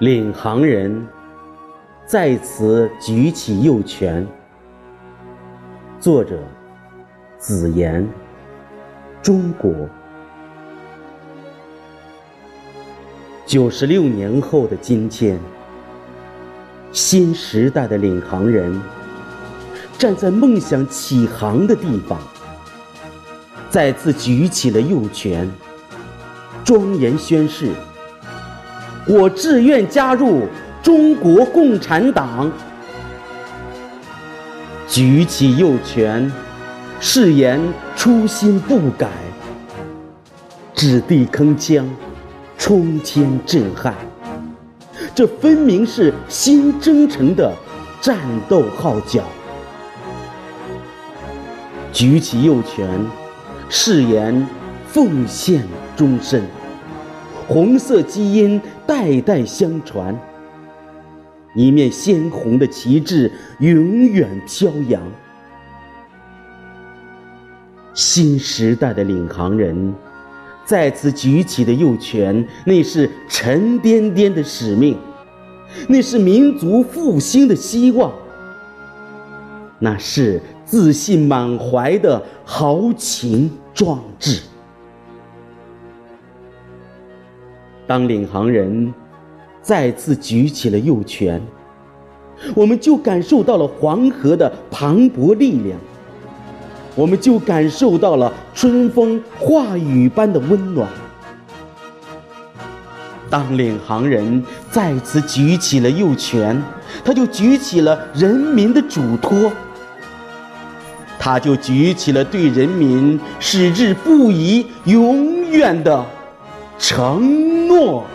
领航人在此举起右拳。作者：子言，中国。九十六年后的今天，新时代的领航人站在梦想起航的地方，再次举起了右拳，庄严宣誓：我志愿加入中国共产党。举起右拳，誓言初心不改，掷地铿锵。冲天震撼，这分明是新征程的战斗号角。举起右拳，誓言奉献终身，红色基因代代相传，一面鲜红的旗帜永远飘扬。新时代的领航人。再次举起的右拳，那是沉甸甸的使命，那是民族复兴的希望，那是自信满怀的豪情壮志。当领航人再次举起了右拳，我们就感受到了黄河的磅礴力量。我们就感受到了春风化雨般的温暖。当领航人再次举起了右拳，他就举起了人民的嘱托，他就举起了对人民矢志不移、永远的承诺。